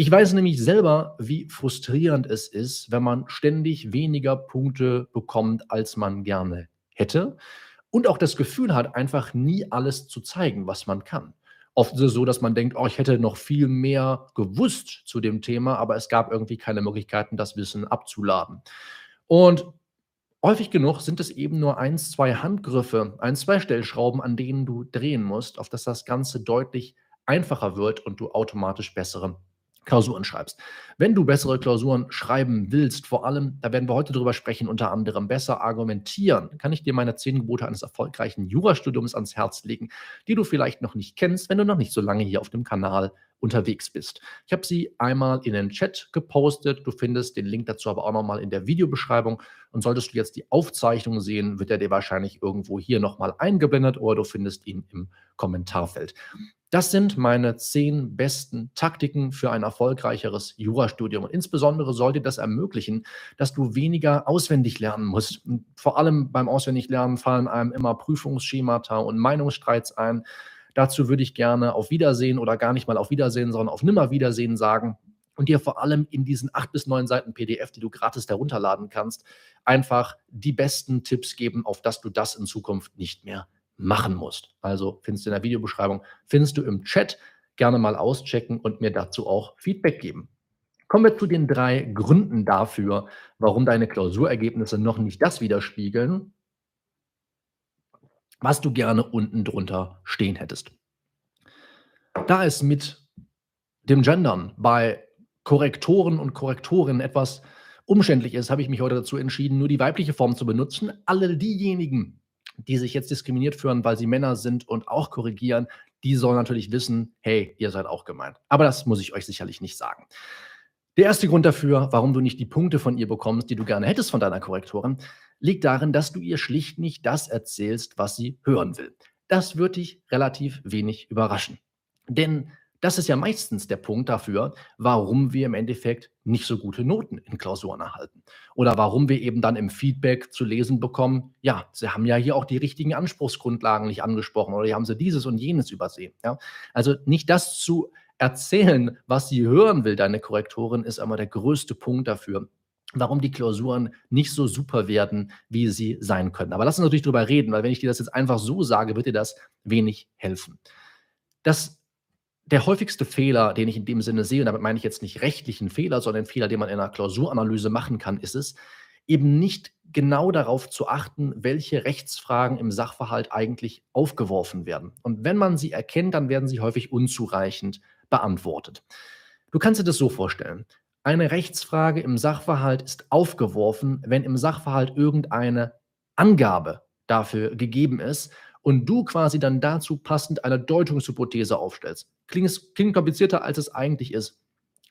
Ich weiß nämlich selber, wie frustrierend es ist, wenn man ständig weniger Punkte bekommt, als man gerne hätte und auch das Gefühl hat, einfach nie alles zu zeigen, was man kann. Oft ist es so, dass man denkt: „Oh, ich hätte noch viel mehr gewusst zu dem Thema“, aber es gab irgendwie keine Möglichkeiten, das Wissen abzuladen. Und häufig genug sind es eben nur 1, 2 Handgriffe, 1, 2 Stellschrauben, an denen du drehen musst, auf dass das Ganze deutlich einfacher wird und du automatisch bessere Klausuren schreibst. Wenn du bessere Klausuren schreiben willst, vor allem, da werden wir heute drüber sprechen, unter anderem besser argumentieren, kann ich dir meine 10 Gebote eines erfolgreichen Jurastudiums ans Herz legen, die du vielleicht noch nicht kennst, wenn du noch nicht so lange hier auf dem Kanal unterwegs bist. Ich habe sie einmal in den Chat gepostet. Du findest den Link dazu aber auch nochmal in der Videobeschreibung. Und solltest du jetzt die Aufzeichnung sehen, wird er dir wahrscheinlich irgendwo hier nochmal eingeblendet oder du findest ihn im Kommentarfeld. Das sind meine zehn besten Taktiken für ein erfolgreicheres Jurastudium. Und insbesondere sollte das ermöglichen, dass du weniger auswendig lernen musst. Und vor allem beim Auswendiglernen fallen einem immer Prüfungsschemata und Meinungsstreits ein. Dazu würde ich gerne auf Wiedersehen oder gar nicht mal auf Wiedersehen, sondern auf Nimmerwiedersehen sagen und dir vor allem in diesen acht bis neun Seiten PDF, die du gratis herunterladen kannst, einfach die besten Tipps geben, auf dass du das in Zukunft nicht mehr machen musst. Also findest du in der Videobeschreibung, findest du im Chat. Gerne mal auschecken und mir dazu auch Feedback geben. Kommen wir zu den drei Gründen dafür, warum deine Klausurergebnisse noch nicht das widerspiegeln, was du gerne unten drunter stehen hättest. Da es mit dem Gendern bei Korrektoren und Korrektorinnen etwas umständlich ist, habe ich mich heute dazu entschieden, nur die weibliche Form zu benutzen. Alle diejenigen, die sich jetzt diskriminiert fühlen, weil sie Männer sind und auch korrigieren, die sollen natürlich wissen, hey, ihr seid auch gemeint. Aber das muss ich euch sicherlich nicht sagen. Der erste Grund dafür, warum du nicht die Punkte von ihr bekommst, die du gerne hättest von deiner Korrektorin, liegt darin, dass du ihr schlicht nicht das erzählst, was sie hören will. Das wird dich relativ wenig überraschen. Denn das ist ja meistens der Punkt dafür, warum wir im Endeffekt nicht so gute Noten in Klausuren erhalten. Oder warum wir eben dann im Feedback zu lesen bekommen, ja, Sie haben ja hier auch die richtigen Anspruchsgrundlagen nicht angesprochen oder hier haben Sie dieses und jenes übersehen. Ja? Also nicht das zu erzählen, was sie hören will, deine Korrektorin, ist einmal der größte Punkt dafür, warum die Klausuren nicht so super werden, wie sie sein können. Aber lass uns natürlich drüber reden, weil wenn ich dir das jetzt einfach so sage, wird dir das wenig helfen. Das der häufigste Fehler, den ich in dem Sinne sehe, und damit meine ich jetzt nicht rechtlichen Fehler, sondern einen Fehler, den man in einer Klausuranalyse machen kann, ist es, eben nicht genau darauf zu achten, welche Rechtsfragen im Sachverhalt eigentlich aufgeworfen werden. Und wenn man sie erkennt, dann werden sie häufig unzureichend beantwortet. Du kannst dir das so vorstellen. Eine Rechtsfrage im Sachverhalt ist aufgeworfen, wenn im Sachverhalt irgendeine Angabe dafür gegeben ist und du quasi dann dazu passend eine Deutungshypothese aufstellst. Klingt, klingt komplizierter, als es eigentlich ist.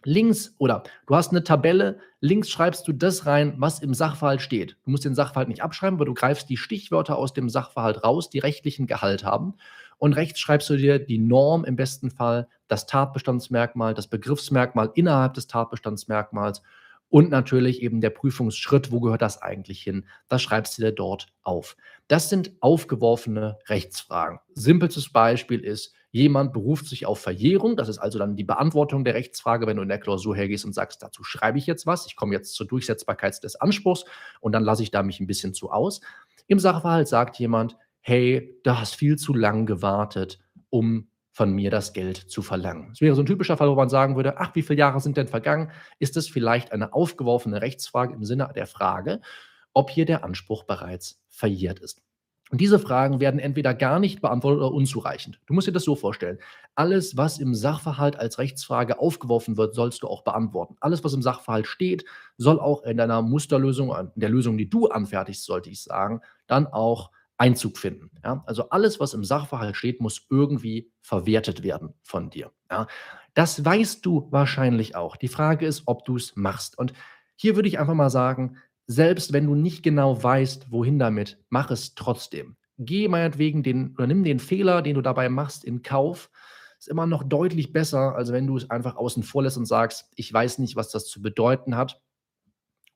Links oder du hast eine Tabelle, links schreibst du das rein, was im Sachverhalt steht. Du musst den Sachverhalt nicht abschreiben, aber du greifst die Stichwörter aus dem Sachverhalt raus, die rechtlichen Gehalt haben. Und rechts schreibst du dir die Norm im besten Fall, das Tatbestandsmerkmal, das Begriffsmerkmal innerhalb des Tatbestandsmerkmals und natürlich eben der Prüfungsschritt, wo gehört das eigentlich hin? Das schreibst du dir dort auf. Das sind aufgeworfene Rechtsfragen. Simpelstes Beispiel ist, jemand beruft sich auf Verjährung. Das ist also dann die Beantwortung der Rechtsfrage, wenn du in der Klausur hergehst und sagst, dazu schreibe ich jetzt was. Ich komme jetzt zur Durchsetzbarkeit des Anspruchs und dann lasse ich da mich ein bisschen zu aus. Im Sachverhalt sagt jemand, hey, du hast viel zu lang gewartet, um von mir das Geld zu verlangen. Das wäre so ein typischer Fall, wo man sagen würde, ach, wie viele Jahre sind denn vergangen? Ist es vielleicht eine aufgeworfene Rechtsfrage im Sinne der Frage, ob hier der Anspruch bereits verjährt ist? Und diese Fragen werden entweder gar nicht beantwortet oder unzureichend. Du musst dir das so vorstellen. Alles, was im Sachverhalt als Rechtsfrage aufgeworfen wird, sollst du auch beantworten. Alles, was im Sachverhalt steht, soll auch in deiner Musterlösung, in der Lösung, die du anfertigst, sollte ich sagen, dann auch Einzug finden. Ja? Also alles, was im Sachverhalt steht, muss irgendwie verwertet werden von dir. Ja? Das weißt du wahrscheinlich auch. Die Frage ist, ob du es machst. Und hier würde ich einfach mal sagen, selbst wenn du nicht genau weißt, wohin damit, mach es trotzdem. Geh meinetwegen den oder nimm den Fehler, den du dabei machst, in Kauf. Ist immer noch deutlich besser, als wenn du es einfach außen vor lässt und sagst, ich weiß nicht, was das zu bedeuten hat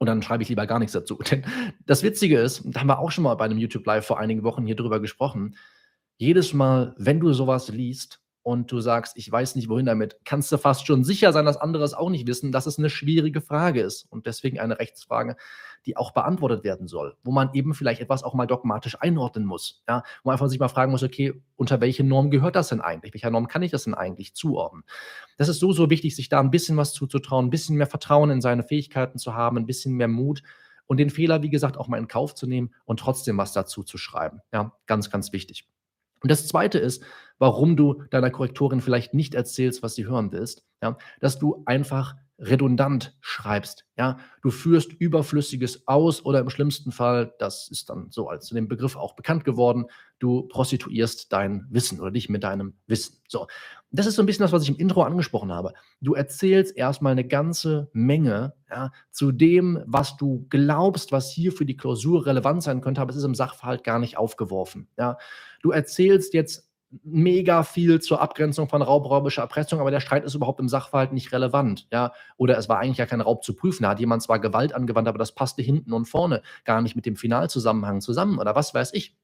und dann schreibe ich lieber gar nichts dazu. Denn das Witzige ist, da haben wir auch schon mal bei einem YouTube Live vor einigen Wochen hier drüber gesprochen, jedes Mal, wenn du sowas liest, und du sagst: „Ich weiß nicht, wohin damit“, kannst du fast schon sicher sein, dass andere es auch nicht wissen, dass es 'ne schwierige Frage ist und deswegen eine Rechtsfrage, die auch beantwortet werden soll, wo man eben vielleicht etwas auch mal dogmatisch einordnen muss, ja? Wo man einfach sich mal fragen muss: „Okay, unter welche Norm gehört das denn eigentlich? Welcher Norm kann ich das denn eigentlich zuordnen?“ Das ist so, so wichtig, sich da 'n bisschen was zuzutrauen, 'n bisschen mehr Vertrauen in seine Fähigkeiten zu haben, 'n bisschen mehr Mut und den Fehler, wie gesagt, auch mal in Kauf zu nehmen und trotzdem was dazu zu schreiben, ja? Ganz, ganz wichtig. Und das Zweite ist, warum du deiner Korrektorin vielleicht nicht erzählst, was sie hören willst, ja, dass du einfach redundant schreibst, ja? Du führst Überflüssiges aus oder im schlimmsten Fall, das ist dann so als zu dem Begriff auch bekannt geworden, du prostituierst dein Wissen oder dich mit deinem Wissen. So, das ist so 'n bisschen das, was ich im Intro angesprochen habe. Du erzählst erst mal 'ne ganze Menge, ja, zu dem, was du glaubst, was hier für die Klausur relevant sein könnte, aber es ist im Sachverhalt gar nicht aufgeworfen, ja? Du erzählst jetzt mega viel zur Abgrenzung von Raub, räuberischer Erpressung, aber der Streit ist überhaupt im Sachverhalt nicht relevant, ja? Oder es war eigentlich ja kein Raub zu prüfen. Da hat jemand zwar Gewalt angewandt, aber das passte hinten und vorne gar nicht mit dem Finalzusammenhang zusammen oder was weiß ich.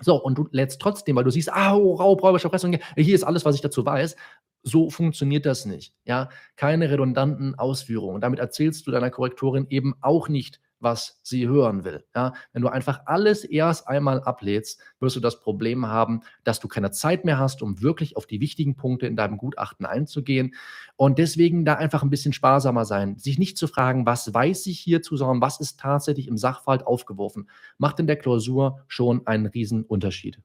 So, und du lädst trotzdem, weil du siehst: „Ah, oh, Raub, räuberische Erpressung, hier ist alles, was ich dazu weiß.“ So funktioniert das nicht, ja? Keine redundanten Ausführungen. Damit erzählst du deiner Korrektorin eben auch nicht, was sie hören will, ja? Wenn du einfach alles erst einmal ablädst, wirst du das Problem haben, dass du keine Zeit mehr hast, um wirklich auf die wichtigen Punkte in deinem Gutachten einzugehen und deswegen da einfach 'n bisschen sparsamer sein. Sich nicht zu fragen: „Was weiß ich hierzu“, sondern: „Was ist tatsächlich im Sachverhalt aufgeworfen?“ Macht in der Klausur schon einen Riesenunterschied.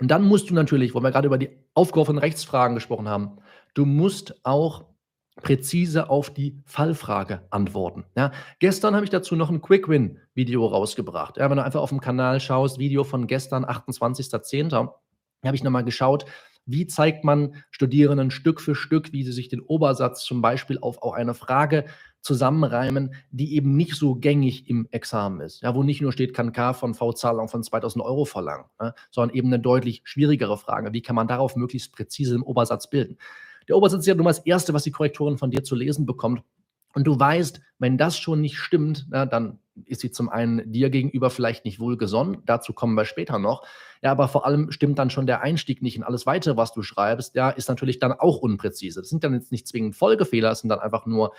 Und dann musst du natürlich, wo wir grade über die aufgeworfenen Rechtsfragen gesprochen haben du musst auch präzise auf die Fallfrage antworten, ja? Gestern habe ich dazu noch 'n Quick-Win-Video rausgebracht, ja? Wenn du einfach aufm Kanal schaust, Video von gestern, 28.10., da habe ich noch mal geschaut, wie zeigt man Studierenden Stück für Stück, wie sie sich den Obersatz zum Beispiel auf auch eine Frage zusammenreimen, die eben nicht so gängig im Examen ist, ja? Wo nicht nur steht: „Kann K von V Zahlung von 2.000 € verlangen“, ne? Sondern eben 'ne deutlich schwierigere Frage. Wie kann man darauf möglichst präzise 'n Obersatz bilden? Der Obersatz ist ja nun mal das Erste, was die Korrektorin von dir zu lesen bekommt und du weißt, wenn das schon nicht stimmt, ja, dann ist sie zum einen dir gegenüber vielleicht nicht wohlgesonnen, dazu kommen wir später noch. Ja, aber vor allem stimmt dann schon der Einstieg nicht und alles Weitere, was du schreibst, ja, ist natürlich dann auch unpräzise. Das sind dann jetzt nicht zwingend Folgefehler, es sind dann einfach nur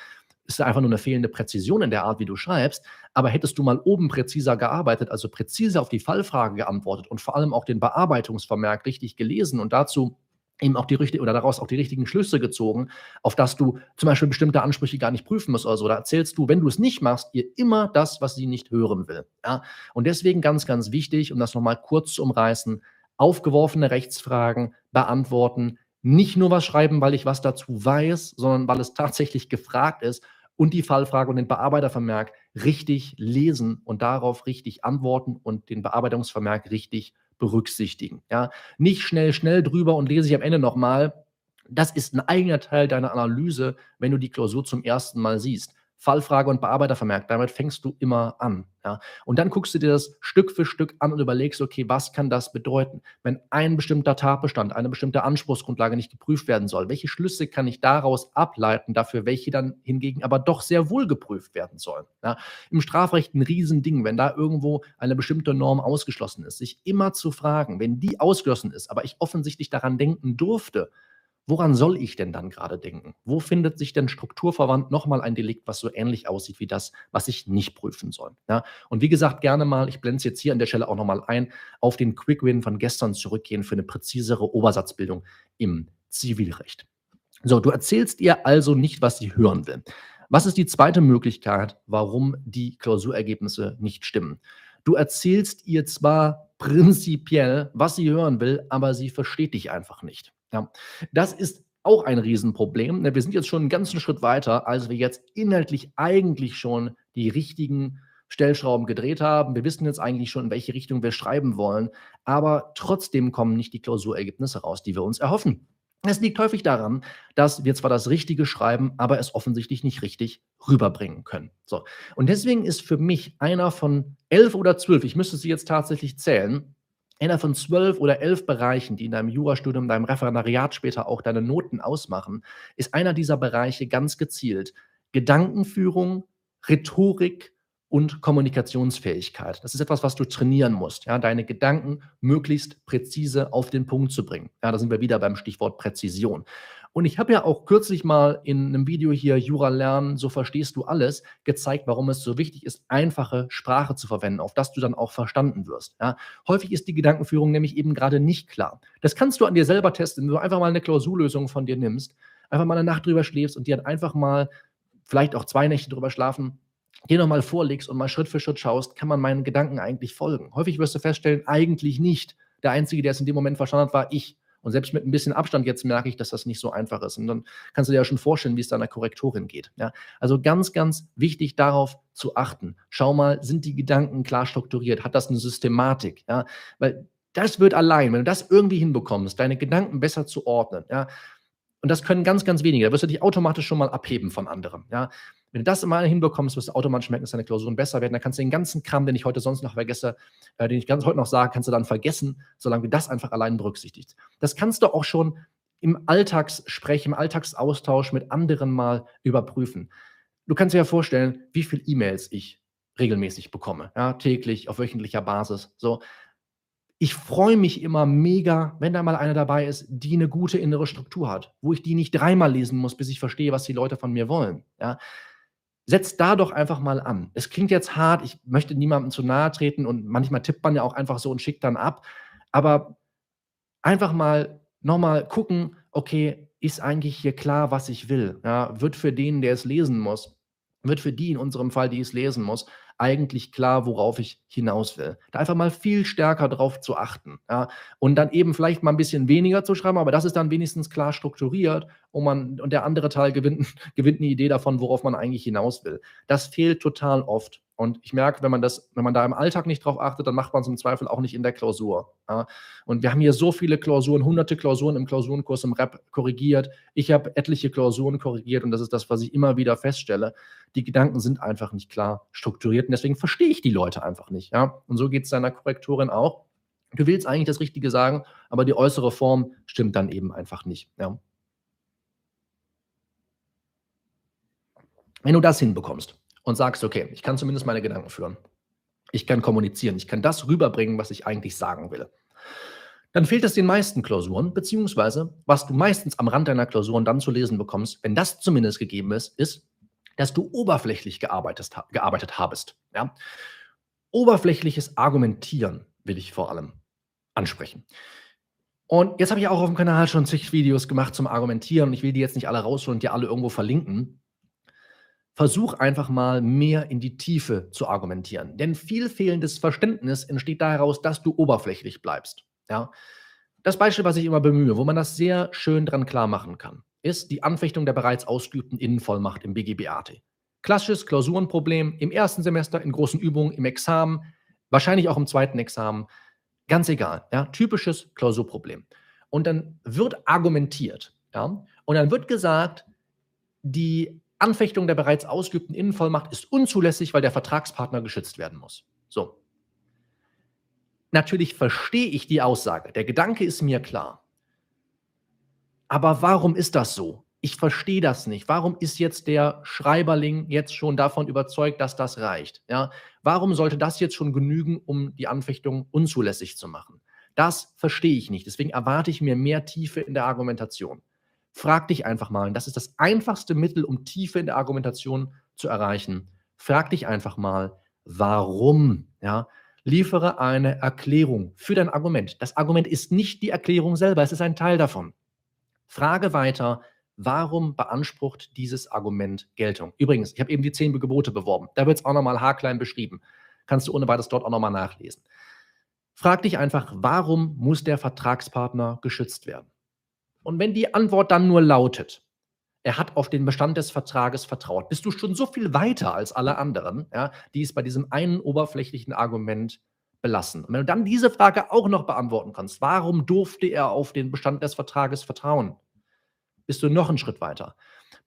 ist einfach nur 'ne fehlende Präzision in der Art, wie du schreibst. Aber hättest du mal oben präziser gearbeitet, also präzise auf die Fallfrage geantwortet und vor allem auch den Bearbeitungsvermerk richtig gelesen und dazu eben auch die richti oder daraus auch die richtigen Schlüsse gezogen, auf dass du zum Beispiel bestimmte Ansprüche gar nicht prüfen musst oder so. Da erzählst du, wenn du es nicht machst, ihr immer das, was sie nicht hören will, ja? Und deswegen ganz, ganz wichtig, um das noch mal kurz zu umreißen, aufgeworfene Rechtsfragen beantworten, nicht nur was schreiben, weil ich was dazu weiß, sondern weil es tatsächlich gefragt ist und die Fallfrage und den Bearbeitervermerk richtig lesen und darauf richtig antworten und den Bearbeitungsvermerk richtig berücksichtigen, ja? Nicht schnell, schnell drüber und lese ich am Ende noch mal. Das ist 'n eigener Teil deiner Analyse, wenn du die Klausur zum 1. Mal siehst. Fallfrage und Bearbeitervermerk, damit fängst du immer an, ja? Und dann guckst du dir das Stück für Stück an und überlegst: „Okay, was kann das bedeuten, wenn ein bestimmter Tatbestand, eine bestimmte Anspruchsgrundlage nicht geprüft werden soll? Welche Schlüsse kann ich daraus ableiten dafür, welche dann hingegen aber doch sehr wohl geprüft werden sollen?“ Ja? Im Strafrecht 'n Riesending, wenn da irgendwo eine bestimmte Norm ausgeschlossen ist, sich immer zu fragen: „Wenn die ausgeschlossen ist, aber ich offensichtlich daran denken durfte, woran soll ich denn dann grade denken? Wo findet sich denn strukturverwandt noch mal ein Delikt, was so ähnlich aussieht wie das, was ich nicht prüfen soll?“ Ja? Und wie gesagt, gerne mal ich blende es jetzt hier an der Stelle auch noch mal ein, auf den Quick-Win von gestern zurückgehen für 'ne präzisere Obersatzbildung im Zivilrecht. So, du erzählst ihr also nicht, was sie hören will. Was ist die 2. Möglichkeit, warum die Klausurergebnisse nicht stimmen? Du erzählst ihr zwar prinzipiell, was sie hören will, aber sie versteht dich einfach nicht, ja? Das ist auch ein Riesenproblem, ne? Wir sind jetzt schon 'n ganzen Schritt weiter, als wir jetzt inhaltlich eigentlich schon die richtigen Stellschrauben gedreht haben. Wir wissen jetzt eigentlich schon, in welche Richtung wir schreiben wollen, aber trotzdem kommen nicht die Klausurergebnisse raus, die wir uns erhoffen. Es liegt häufig daran, dass wir zwar das Richtige schreiben, aber es offensichtlich nicht richtig rüberbringen können. So, und deswegen ist für mich einer von 11 oder 12 ich müsste sie jetzt tatsächlich zählen einer von 12 oder 11 Bereichen, die in deinem Jurastudium, deinem Referendariat später auch deine Noten ausmachen, ist einer dieser Bereiche ganz gezielt Gedankenführung, Rhetorik und Kommunikationsfähigkeit. Das ist etwas, was du trainieren musst, ja, deine Gedanken möglichst präzise auf den Punkt zu bringen. Ja, da sind wir wieder beim Stichwort Präzision. Und ich habe ja auch kürzlich mal in einem Video hier Jura lernen, so verstehst du alles, gezeigt, warum es so wichtig ist, einfache Sprache zu verwenden, auf das du dann auch verstanden wirst. Ja, häufig ist die Gedankenführung nämlich eben gerade nicht klar. Das kannst du an dir selber testen, wenn du einfach mal eine Klausurlösung von dir nimmst, einfach mal eine Nacht drüber schläfst und dir dann einfach mal vielleicht auch zwei Nächte drüber schlafen, dir nochmal vorlegst und mal Schritt für Schritt schaust, kann man meinen Gedanken eigentlich folgen. Häufig wirst du feststellen, eigentlich nicht. Der Einzige, der es in dem Moment verstanden hat, war ich. Und selbst mit ein bisschen Abstand jetzt merke ich, dass das nicht so einfach ist. Und dann kannst du dir ja schon vorstellen, wie es deiner Korrektorin geht. Ja? Also ganz, ganz wichtig darauf zu achten. Schau mal, sind die Gedanken klar strukturiert? Hat das eine Systematik? Ja? Weil das wird allein, wenn du das irgendwie hinbekommst, deine Gedanken besser zu ordnen, ja, und das können ganz, ganz wenige. Da wirst du dich automatisch schon mal abheben von anderen. Ja? Wenn du das immer hinbekommst, wirst du automatisch merken, dass deine Klausuren besser werden. Dann kannst du den ganzen Kram, den ich heute sonst noch vergesse, äh, den ich ganz heute noch sage, kannst du dann vergessen, solange du das einfach allein berücksichtigst. Das kannst du auch schon im Alltagssprech, im Alltagsaustausch mit anderen mal überprüfen. Du kannst dir ja vorstellen, wie viele E-Mails ich regelmäßig bekomme, ja, täglich, auf wöchentlicher Basis. So, ich freue mich immer mega, wenn da mal einer dabei ist, die eine gute innere Struktur hat, wo ich die nicht dreimal lesen muss, bis ich verstehe, was die Leute von mir wollen. Ja? Setzt da doch einfach mal an. Es klingt jetzt hart, ich möchte niemandem zu nahe treten und manchmal tippt man ja auch einfach so und schickt dann ab. Aber einfach mal nochmal gucken, okay, ist eigentlich hier klar, was ich will? Ja? Wird für den, der es lesen muss, wird für die in unserem Fall, die es lesen muss, eigentlich klar, worauf ich hinaus will. Da einfach mal viel stärker drauf zu achten. Ja? Und dann eben vielleicht mal ein bisschen weniger zu schreiben, aber das ist dann wenigstens klar strukturiert und, man, und der andere Teil gewinnt, gewinnt eine Idee davon, worauf man eigentlich hinaus will. Das fehlt total oft. Und ich merke, wenn man das, wenn man da im Alltag nicht drauf achtet, dann macht man es im Zweifel auch nicht in der Klausur. Ja? Und wir haben hier so viele Klausuren, hunderte Klausuren im Klausurenkurs im Rap korrigiert. Ich habe etliche Klausuren korrigiert und das ist das, was ich immer wieder feststelle. Die Gedanken sind einfach nicht klar strukturiert und deswegen verstehe ich die Leute einfach nicht. Ja? Und so geht es deiner Korrektorin auch. Du willst eigentlich das Richtige sagen, aber die äußere Form stimmt dann eben einfach nicht. Ja? Wenn du das hinbekommst, und sagst, okay, ich kann zumindest meine Gedanken führen. Ich kann kommunizieren, ich kann das rüberbringen, was ich eigentlich sagen will. Dann fehlt es den meisten Klausuren, beziehungsweise was du meistens am Rand deiner Klausuren dann zu lesen bekommst, wenn das zumindest gegeben ist, ist, dass du oberflächlich gearbeitet, gearbeitet habest. Ja? Oberflächliches Argumentieren will ich vor allem ansprechen. Und jetzt habe ich auch auf dem Kanal schon zig Videos gemacht zum Argumentieren ich will die jetzt nicht alle rausholen und dir alle irgendwo verlinken versuch einfach mal mehr in die Tiefe zu argumentieren. Denn viel fehlendes Verständnis entsteht daraus, dass du oberflächlich bleibst. Ja? Das Beispiel, was ich immer bemühe, wo man das sehr schön dran klar machen kann, ist die Anfechtung der bereits ausgeübten Innenvollmacht im BGBAT. Klassisches Klausurenproblem im ersten Semester, in großen Übungen, im Examen, wahrscheinlich auch im zweiten Examen. Ganz egal. Ja? Typisches Klausurproblem. Und dann wird argumentiert. Ja? Und dann wird gesagt, die Anfechtung der bereits ausgeübten Innenvollmacht ist unzulässig, weil der Vertragspartner geschützt werden muss. So. Natürlich verstehe ich die Aussage. Der Gedanke ist mir klar. Aber warum ist das so? Ich verstehe das nicht. Warum ist jetzt der Schreiberling jetzt schon davon überzeugt, dass das reicht? Ja? Warum sollte das jetzt schon genügen, um die Anfechtung unzulässig zu machen? Das verstehe ich nicht. Deswegen erwarte ich mir mehr Tiefe in der Argumentation. Frag dich einfach mal, und das ist das einfachste Mittel, um Tiefe in der Argumentation zu erreichen. Frag dich einfach mal, warum? Ja? Liefere eine Erklärung für dein Argument. Das Argument ist nicht die Erklärung selber, es ist ein Teil davon. Frage weiter, warum beansprucht dieses Argument Geltung? Übrigens, ich habe eben die zehn Gebote beworben. Da wird es auch nochmal haarklein beschrieben. Kannst du ohne weiteres dort auch nochmal nachlesen. Frag dich einfach, warum muss der Vertragspartner geschützt werden? Und wenn die Antwort dann nur lautet, er hat auf den Bestand des Vertrages vertraut, bist du schon so viel weiter als alle anderen, ja, die es bei diesem einen oberflächlichen Argument belassen. Und wenn du dann diese Frage auch noch beantworten kannst, warum durfte er auf den Bestand des Vertrages vertrauen, bist du noch einen Schritt weiter.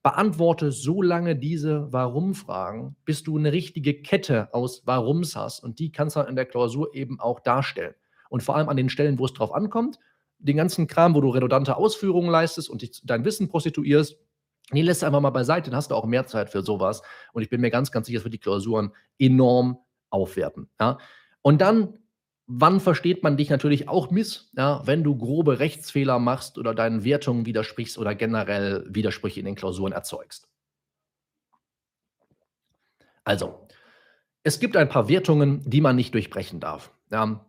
Beantworte so lange diese Warum-Fragen, bis du eine richtige Kette aus Warums hast. Und die kannst du in der Klausur eben auch darstellen. Und vor allem an den Stellen, wo es drauf ankommt, den ganzen Kram, wo du redundante Ausführungen leistest und dich, dein Wissen prostituierst, Den lässt einfach mal beiseite, dann hast du auch mehr Zeit für sowas. Und ich bin mir ganz, ganz sicher, das wird die Klausuren enorm aufwerten. Ja? Und dann, wann versteht man dich natürlich auch miss, ja? wenn du grobe Rechtsfehler machst oder deinen Wertungen widersprichst oder generell Widersprüche in den Klausuren erzeugst. Also, es gibt ein paar Wertungen, die man nicht durchbrechen darf. Ja?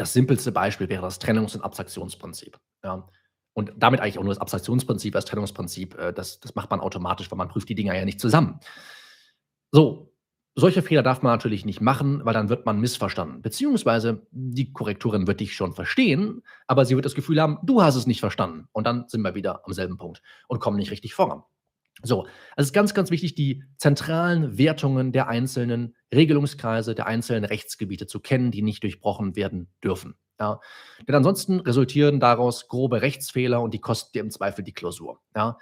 Das simpelste Beispiel wäre das Trennungs- und Abstraktionsprinzip. Ja? Und damit eigentlich auch nur das Abstraktionsprinzip, das Trennungsprinzip, äh, das, das macht man automatisch, weil man prüft die Dinger ja nicht zusammen. So, solche Fehler darf man natürlich nicht machen, weil dann wird man missverstanden. Beziehungsweise die Korrektorin wird dich schon verstehen, aber sie wird das Gefühl haben, du hast es nicht verstanden. Und dann sind wir wieder am selben Punkt und kommen nicht richtig voran. So, also es ist ganz, ganz wichtig, die zentralen Wertungen der einzelnen Regelungskreise, der einzelnen Rechtsgebiete zu kennen, die nicht durchbrochen werden dürfen. Ja. Denn ansonsten resultieren daraus grobe Rechtsfehler und die kosten dir im Zweifel die Klausur. Ja.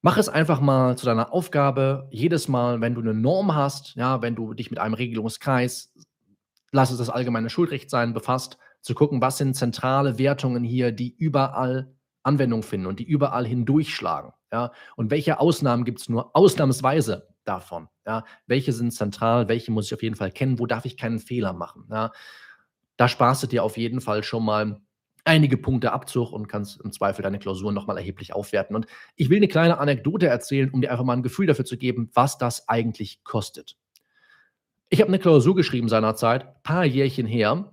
Mach es einfach mal zu deiner Aufgabe, jedes Mal, wenn du eine Norm hast, ja, wenn du dich mit einem Regelungskreis, lass es das allgemeine Schuldrecht sein, befasst, zu gucken, was sind zentrale Wertungen hier, die überall Anwendung finden und die überall hindurchschlagen. Ja? Und welche Ausnahmen gibt es nur ausnahmsweise davon? Ja? Welche sind zentral, welche muss ich auf jeden Fall kennen, wo darf ich keinen Fehler machen? Ja? Da sparst du dir auf jeden Fall schon mal einige Punkte Abzug und kannst im Zweifel deine Klausuren nochmal erheblich aufwerten. Und ich will eine kleine Anekdote erzählen, um dir einfach mal ein Gefühl dafür zu geben, was das eigentlich kostet. Ich habe eine Klausur geschrieben seinerzeit, paar Jährchen her,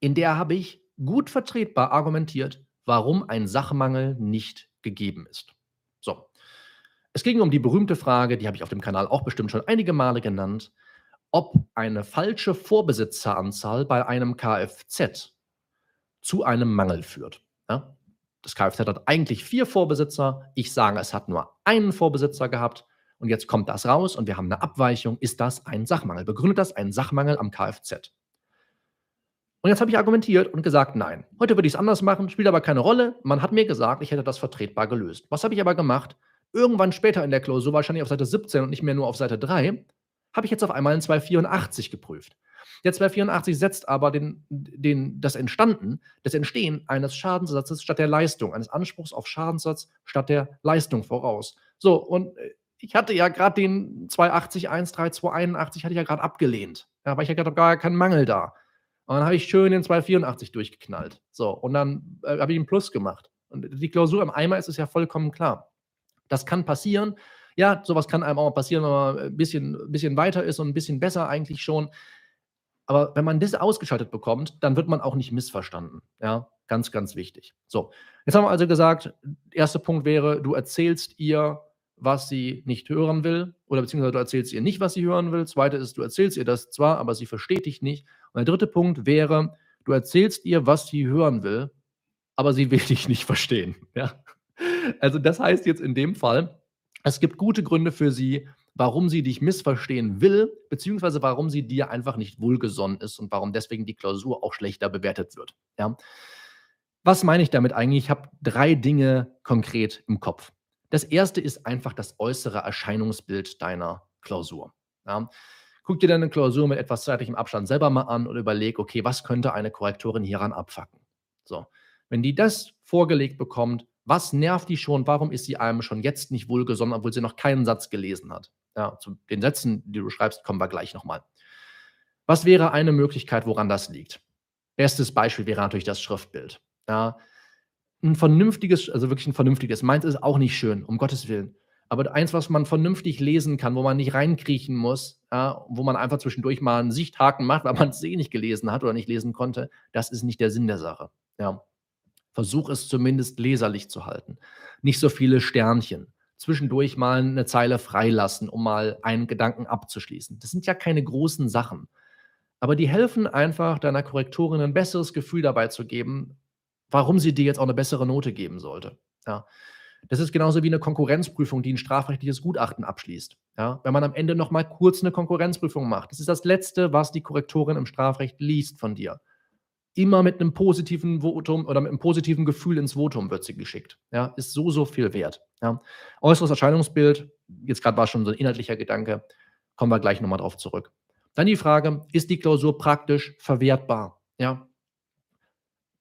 in der habe ich gut vertretbar argumentiert, warum ein Sachmangel nicht gegeben ist. So. Es ging um die berühmte Frage, die habe ich auf dem Kanal auch bestimmt schon einige Male genannt, ob eine falsche Vorbesitzeranzahl bei einem Kfz zu einem Mangel führt. Ja? Das Kfz hat eigentlich vier Vorbesitzer. Ich sage, es hat nur einen Vorbesitzer gehabt. Und jetzt kommt das raus und wir haben eine Abweichung. Ist das ein Sachmangel? Begründet das einen Sachmangel am Kfz? Und jetzt habe ich argumentiert und gesagt, nein. Heute würde ich es anders machen, spielt aber keine Rolle. Man hat mir gesagt, ich hätte das vertretbar gelöst. Was habe ich aber gemacht? Irgendwann später in der Klausur, wahrscheinlich auf Seite 17 und nicht mehr nur auf Seite 3, habe ich jetzt auf einmal in 284 geprüft. Der 284 setzt aber den, den, das Entstanden, das Entstehen eines Schadenssatzes statt der Leistung, eines Anspruchs auf Schadenssatz statt der Leistung voraus. So, und äh, ich hatte ja gerade den 280, 13281 hatte ich ja gerade abgelehnt. Ja, weil ich ja gerade gar keinen Mangel da. Und dann habe ich schön den 284 durchgeknallt. So, und dann äh, habe ich einen Plus gemacht. Und die Klausur im Eimer ist es ja vollkommen klar. Das kann passieren. Ja, sowas kann einem auch passieren, wenn man ein bisschen, bisschen weiter ist und ein bisschen besser eigentlich schon. Aber wenn man das ausgeschaltet bekommt, dann wird man auch nicht missverstanden. Ja, ganz, ganz wichtig. So, jetzt haben wir also gesagt, erster Punkt wäre, du erzählst ihr, was sie nicht hören will, oder beziehungsweise du erzählst ihr nicht, was sie hören will. Zweite ist, du erzählst ihr das zwar, aber sie versteht dich nicht. Und der dritte Punkt wäre, du erzählst ihr, was sie hören will, aber sie will dich nicht verstehen. Ja? Also das heißt jetzt in dem Fall, es gibt gute Gründe für sie, warum sie dich missverstehen will, beziehungsweise warum sie dir einfach nicht wohlgesonnen ist und warum deswegen die Klausur auch schlechter bewertet wird. Ja. Was meine ich damit eigentlich? Ich habe drei Dinge konkret im Kopf. Das erste ist einfach das äußere Erscheinungsbild deiner Klausur. Ja. Guck dir deine Klausur mit etwas zeitlichem Abstand selber mal an und überleg, okay, was könnte eine Korrektorin hieran abfacken? So. Wenn die das vorgelegt bekommt, was nervt die schon? Warum ist sie einem schon jetzt nicht wohlgesonnen, obwohl sie noch keinen Satz gelesen hat? Ja, zu den Sätzen, die du schreibst, kommen wir gleich nochmal. Was wäre eine Möglichkeit, woran das liegt? Erstes Beispiel wäre natürlich das Schriftbild. Ja, ein vernünftiges, also wirklich ein vernünftiges, meins ist auch nicht schön, um Gottes Willen. Aber eins, was man vernünftig lesen kann, wo man nicht reinkriechen muss, ja, wo man einfach zwischendurch mal einen Sichthaken macht, weil man es eh nicht gelesen hat oder nicht lesen konnte, das ist nicht der Sinn der Sache. Ja. Versuch es zumindest leserlich zu halten. Nicht so viele Sternchen. Zwischendurch mal eine Zeile freilassen, um mal einen Gedanken abzuschließen. Das sind ja keine großen Sachen. Aber die helfen einfach deiner Korrektorin ein besseres Gefühl dabei zu geben, warum sie dir jetzt auch eine bessere Note geben sollte. Ja. Das ist genauso wie eine Konkurrenzprüfung, die ein strafrechtliches Gutachten abschließt. Ja. Wenn man am Ende noch mal kurz eine Konkurrenzprüfung macht. Das ist das Letzte, was die Korrektorin im Strafrecht liest von dir immer mit einem positiven Votum oder mit einem positiven Gefühl ins Votum wird sie geschickt. Ja, ist so, so viel wert. Ja. Äußeres Erscheinungsbild, jetzt gerade war schon so ein inhaltlicher Gedanke, kommen wir gleich nochmal drauf zurück. Dann die Frage, ist die Klausur praktisch verwertbar? Ja.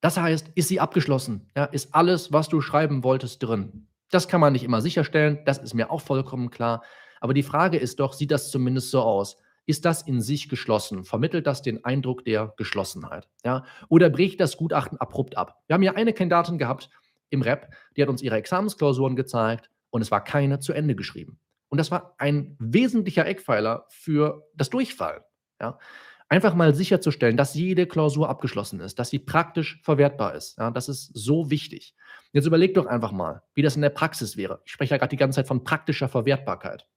Das heißt, ist sie abgeschlossen? Ja, ist alles, was du schreiben wolltest, drin? Das kann man nicht immer sicherstellen, das ist mir auch vollkommen klar. Aber die Frage ist doch, sieht das zumindest so aus? Ist das in sich geschlossen? Vermittelt das den Eindruck der Geschlossenheit? Ja? Oder bricht das Gutachten abrupt ab? Wir haben ja eine Kandidatin gehabt im Rep, die hat uns ihre Examensklausuren gezeigt und es war keine zu Ende geschrieben. Und das war ein wesentlicher Eckpfeiler für das Durchfallen. Ja? Einfach mal sicherzustellen, dass jede Klausur abgeschlossen ist, dass sie praktisch verwertbar ist. Ja? Das ist so wichtig. Jetzt überleg doch einfach mal, wie das in der Praxis wäre. Ich spreche ja gerade die ganze Zeit von praktischer Verwertbarkeit.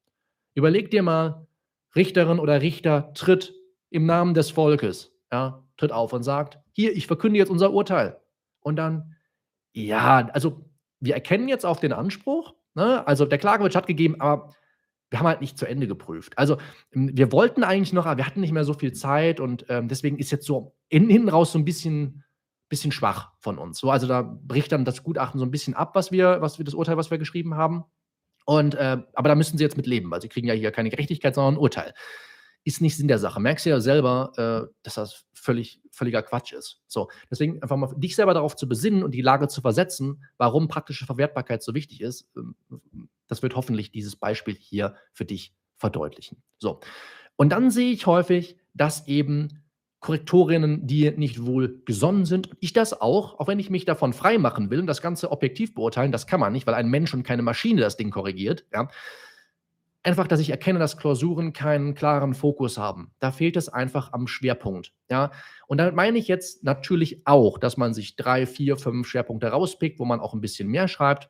Überleg dir mal, Richterin oder Richter tritt im Namen des Volkes, ja, tritt auf und sagt, hier, ich verkünde jetzt unser Urteil. Und dann, ja, also wir erkennen jetzt auch den Anspruch, ne? also der Klagewitsch hat gegeben, aber wir haben halt nicht zu Ende geprüft. Also wir wollten eigentlich noch, aber wir hatten nicht mehr so viel Zeit und ähm, deswegen ist jetzt so in, innen raus so ein bisschen, bisschen schwach von uns. So, also da bricht dann das Gutachten so ein bisschen ab, was wir, was wir das Urteil, was wir geschrieben haben. Und, äh, aber da müssen sie jetzt mit leben, weil sie kriegen ja hier keine Gerechtigkeit, sondern ein Urteil. Ist nicht Sinn der Sache. Merkst du ja selber, äh, dass das völlig, völliger Quatsch ist. So, deswegen einfach mal dich selber darauf zu besinnen und die Lage zu versetzen, warum praktische Verwertbarkeit so wichtig ist. Das wird hoffentlich dieses Beispiel hier für dich verdeutlichen. So. Und dann sehe ich häufig, dass eben Korrektorinnen, die nicht wohl gesonnen sind. Ich das auch, auch wenn ich mich davon frei machen will und das Ganze objektiv beurteilen, das kann man nicht, weil ein Mensch und keine Maschine das Ding korrigiert. Ja. Einfach, dass ich erkenne, dass Klausuren keinen klaren Fokus haben. Da fehlt es einfach am Schwerpunkt. Ja. Und damit meine ich jetzt natürlich auch, dass man sich drei, vier, fünf Schwerpunkte rauspickt, wo man auch ein bisschen mehr schreibt.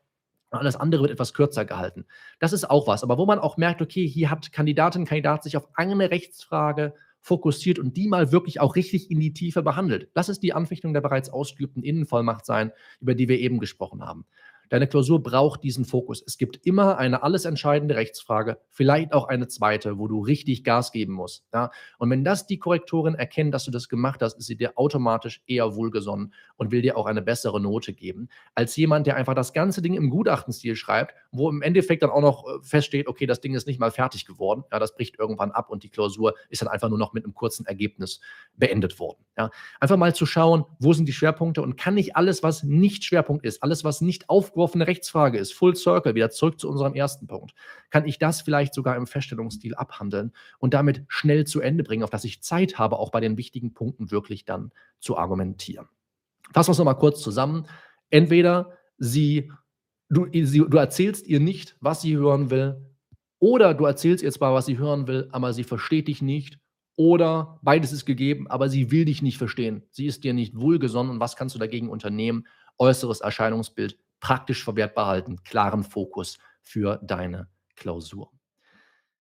Alles andere wird etwas kürzer gehalten. Das ist auch was. Aber wo man auch merkt, okay, hier hat Kandidatin, Kandidat sich auf eine Rechtsfrage fokussiert und die mal wirklich auch richtig in die Tiefe behandelt. Lass es die Anfechtung der bereits ausgeübten Innenvollmacht sein, über die wir eben gesprochen haben. Deine Klausur braucht diesen Fokus. Es gibt immer eine alles entscheidende Rechtsfrage, vielleicht auch eine zweite, wo du richtig Gas geben musst. Ja? Und wenn das die Korrektorin erkennt, dass du das gemacht hast, ist sie dir automatisch eher wohlgesonnen und will dir auch eine bessere Note geben, als jemand, der einfach das ganze Ding im Gutachtenstil schreibt, wo im Endeffekt dann auch noch äh, feststeht, okay, das Ding ist nicht mal fertig geworden. Ja, das bricht irgendwann ab und die Klausur ist dann einfach nur noch mit einem kurzen Ergebnis beendet worden. Ja? Einfach mal zu schauen, wo sind die Schwerpunkte und kann nicht alles, was nicht Schwerpunkt ist, alles, was nicht aufgeworfen aufgeworfene Rechtsfrage ist, Full Circle, wieder zurück zu unserem ersten Punkt, kann ich das vielleicht sogar im Feststellungsstil abhandeln und damit schnell zu Ende bringen, auf dass ich Zeit habe, auch bei den wichtigen Punkten wirklich dann zu argumentieren. Fassen wir es nochmal kurz zusammen. Entweder sie, du, sie, du erzählst ihr nicht, was sie hören will, oder du erzählst ihr zwar, was sie hören will, aber sie versteht dich nicht oder beides ist gegeben, aber sie will dich nicht verstehen. Sie ist dir nicht wohlgesonnen und was kannst du dagegen unternehmen? Äußeres Erscheinungsbild praktisch verwertbar halten, klaren Fokus für deine Klausur.